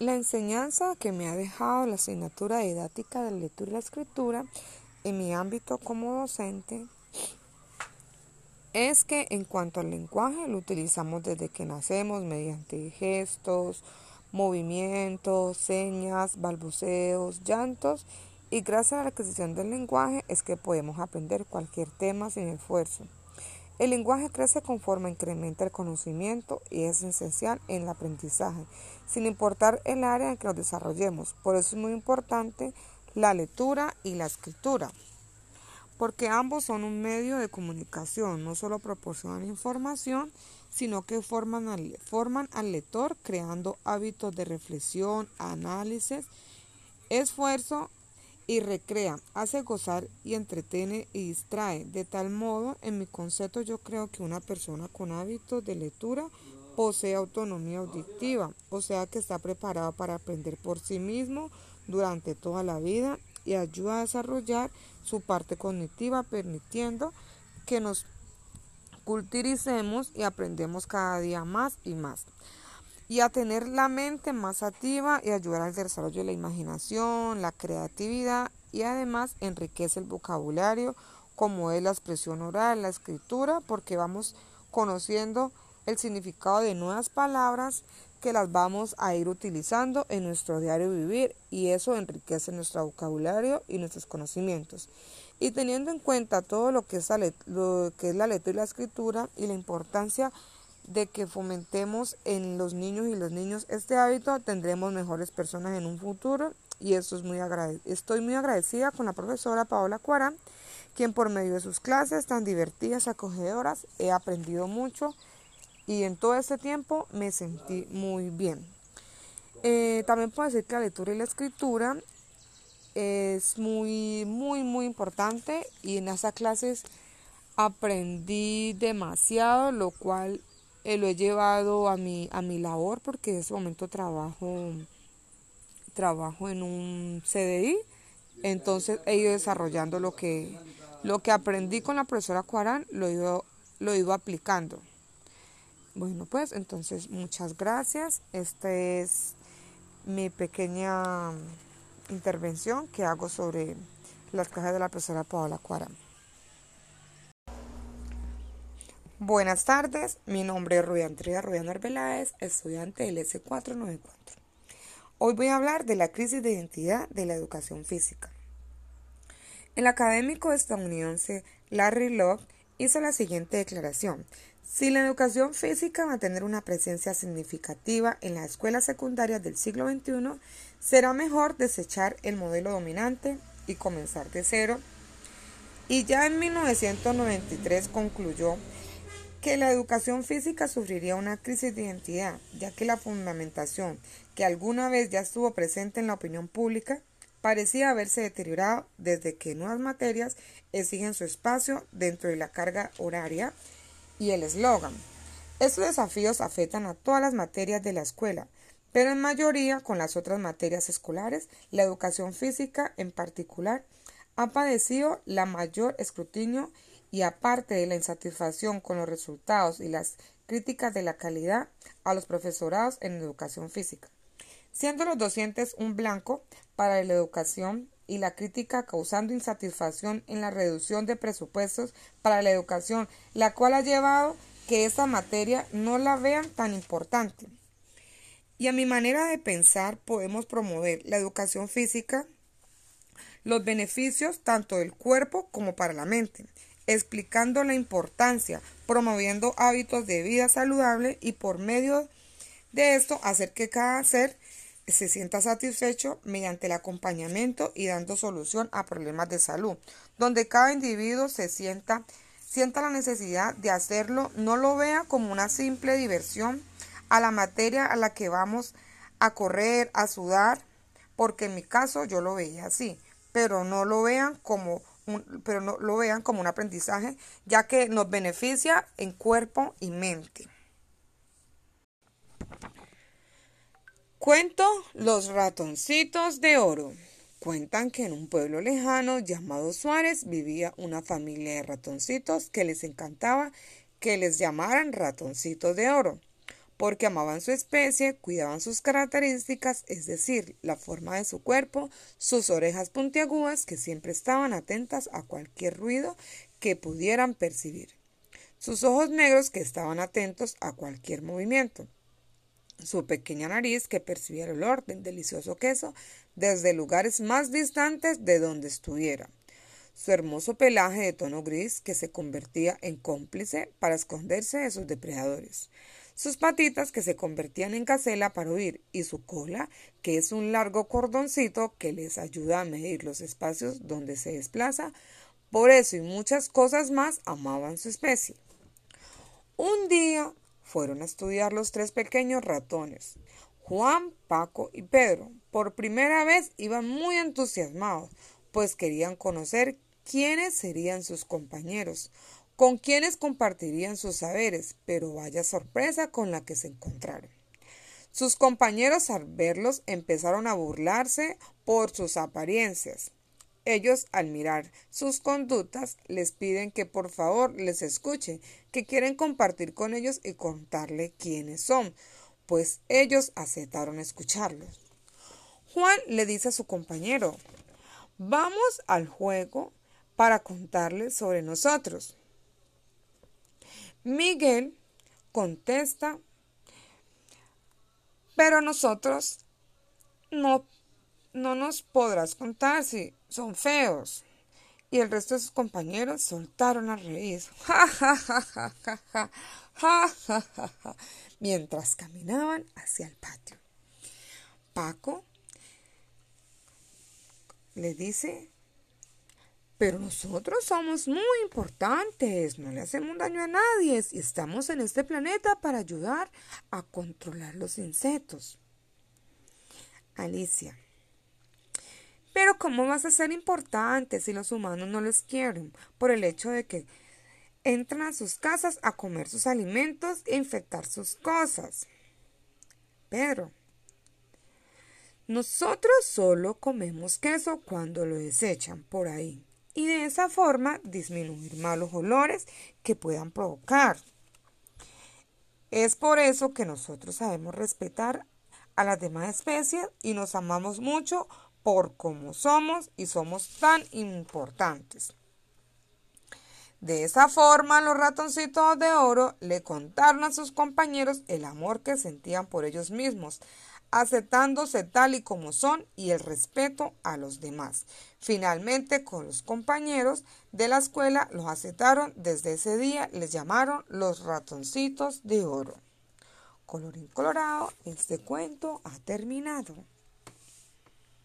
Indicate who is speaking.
Speaker 1: La enseñanza que me ha dejado la asignatura didáctica de lectura y la escritura en mi ámbito como docente es que en cuanto al lenguaje lo utilizamos desde que nacemos mediante gestos, movimientos, señas, balbuceos, llantos y gracias a la adquisición del lenguaje es que podemos aprender cualquier tema sin esfuerzo. El lenguaje crece conforme incrementa el conocimiento y es esencial en el aprendizaje, sin importar el área en que lo desarrollemos. Por eso es muy importante la lectura y la escritura porque ambos son un medio de comunicación, no solo proporcionan información, sino que forman al, forman al lector creando hábitos de reflexión, análisis, esfuerzo y recrea, hace gozar y entretiene y distrae. De tal modo, en mi concepto yo creo que una persona con hábitos de lectura posee autonomía auditiva, o sea que está preparado para aprender por sí mismo durante toda la vida y ayuda a desarrollar su parte cognitiva, permitiendo que nos culturicemos y aprendemos cada día más y más. Y a tener la mente más activa y ayudar al desarrollo de la imaginación, la creatividad y además enriquece el vocabulario como es la expresión oral, la escritura, porque vamos conociendo el significado de nuevas palabras que las vamos a ir utilizando en nuestro diario vivir y eso enriquece nuestro vocabulario y nuestros conocimientos. Y teniendo en cuenta todo lo que es la, lo que es la lectura y la escritura y la importancia de que fomentemos en los niños y los niños este hábito, tendremos mejores personas en un futuro y eso es muy estoy muy agradecida con la profesora Paola Cuarán, quien por medio de sus clases tan divertidas acogedoras he aprendido mucho y en todo ese tiempo me sentí muy bien. Eh, también puedo decir que la lectura y la escritura es muy, muy, muy importante y en esas clases aprendí demasiado, lo cual eh, lo he llevado a mi, a mi labor porque en ese momento trabajo, trabajo en un CDI, entonces he ido desarrollando lo que, lo que aprendí con la profesora Cuarán, lo ido, lo he ido aplicando. Bueno, pues entonces muchas gracias. Esta es mi pequeña intervención que hago sobre las cajas de la profesora Paola Cuara. Buenas tardes, mi nombre es Rubia Andrea Rubia Arbeláez, estudiante del S494. Hoy voy a hablar de la crisis de identidad de la educación física. El académico estadounidense Larry Love hizo la siguiente declaración. Si la educación física va a tener una presencia significativa en las escuelas secundarias del siglo XXI, será mejor desechar el modelo dominante y comenzar de cero. Y ya en 1993 concluyó que la educación física sufriría una crisis de identidad, ya que la fundamentación que alguna vez ya estuvo presente en la opinión pública parecía haberse deteriorado desde que nuevas materias exigen su espacio dentro de la carga horaria y el eslogan. Estos desafíos afectan a todas las materias de la escuela, pero en mayoría con las otras materias escolares, la educación física en particular ha padecido la mayor escrutinio y aparte de la insatisfacción con los resultados y las críticas de la calidad a los profesorados en educación física, siendo los docentes un blanco para la educación y la crítica causando insatisfacción en la reducción de presupuestos para la educación, la cual ha llevado que esta materia no la vean tan importante. Y a mi manera de pensar podemos promover la educación física, los beneficios tanto del cuerpo como para la mente, explicando la importancia, promoviendo hábitos de vida saludable y por medio de esto hacer que cada ser se sienta satisfecho mediante el acompañamiento y dando solución a problemas de salud, donde cada individuo se sienta sienta la necesidad de hacerlo, no lo vea como una simple diversión a la materia a la que vamos a correr, a sudar, porque en mi caso yo lo veía así, pero no lo vean como pero no lo vean como un aprendizaje, ya que nos beneficia en cuerpo y mente. Cuento Los ratoncitos de oro. Cuentan que en un pueblo lejano llamado Suárez vivía una familia de ratoncitos que les encantaba que les llamaran ratoncitos de oro, porque amaban su especie, cuidaban sus características, es decir, la forma de su cuerpo, sus orejas puntiagudas que siempre estaban atentas a cualquier ruido que pudieran percibir, sus ojos negros que estaban atentos a cualquier movimiento, su pequeña nariz que percibía el olor del delicioso queso desde lugares más distantes de donde estuviera, su hermoso pelaje de tono gris que se convertía en cómplice para esconderse de sus depredadores, sus patitas que se convertían en casela para huir y su cola que es un largo cordoncito que les ayuda a medir los espacios donde se desplaza. Por eso y muchas cosas más amaban su especie. Un día fueron a estudiar los tres pequeños ratones. Juan, Paco y Pedro. Por primera vez iban muy entusiasmados, pues querían conocer quiénes serían sus compañeros, con quienes compartirían sus saberes, pero vaya sorpresa con la que se encontraron. Sus compañeros al verlos empezaron a burlarse por sus apariencias. Ellos, al mirar sus conductas, les piden que por favor les escuchen, que quieren compartir con ellos y contarle quiénes son, pues ellos aceptaron escucharlos. Juan le dice a su compañero, vamos al juego para contarles sobre nosotros. Miguel contesta, pero nosotros no, no nos podrás contar si son feos. Y el resto de sus compañeros soltaron a reír. Ja, ja, ja, ja, ja, ja, ja, ja, ja, mientras caminaban hacia el patio. Paco le dice pero nosotros somos muy importantes, no le hacemos daño a nadie y estamos en este planeta para ayudar a controlar los insectos. Alicia. Pero ¿cómo vas a ser importante si los humanos no les quieren? Por el hecho de que entran a sus casas a comer sus alimentos e infectar sus cosas. Pedro. Nosotros solo comemos queso cuando lo desechan por ahí y de esa forma disminuir malos olores que puedan provocar. Es por eso que nosotros sabemos respetar a las demás especies y nos amamos mucho por cómo somos y somos tan importantes. De esa forma, los ratoncitos de oro le contaron a sus compañeros el amor que sentían por ellos mismos, aceptándose tal y como son y el respeto a los demás. Finalmente, con los compañeros de la escuela los aceptaron. Desde ese día les llamaron los ratoncitos de oro. Colorín colorado, este cuento ha terminado.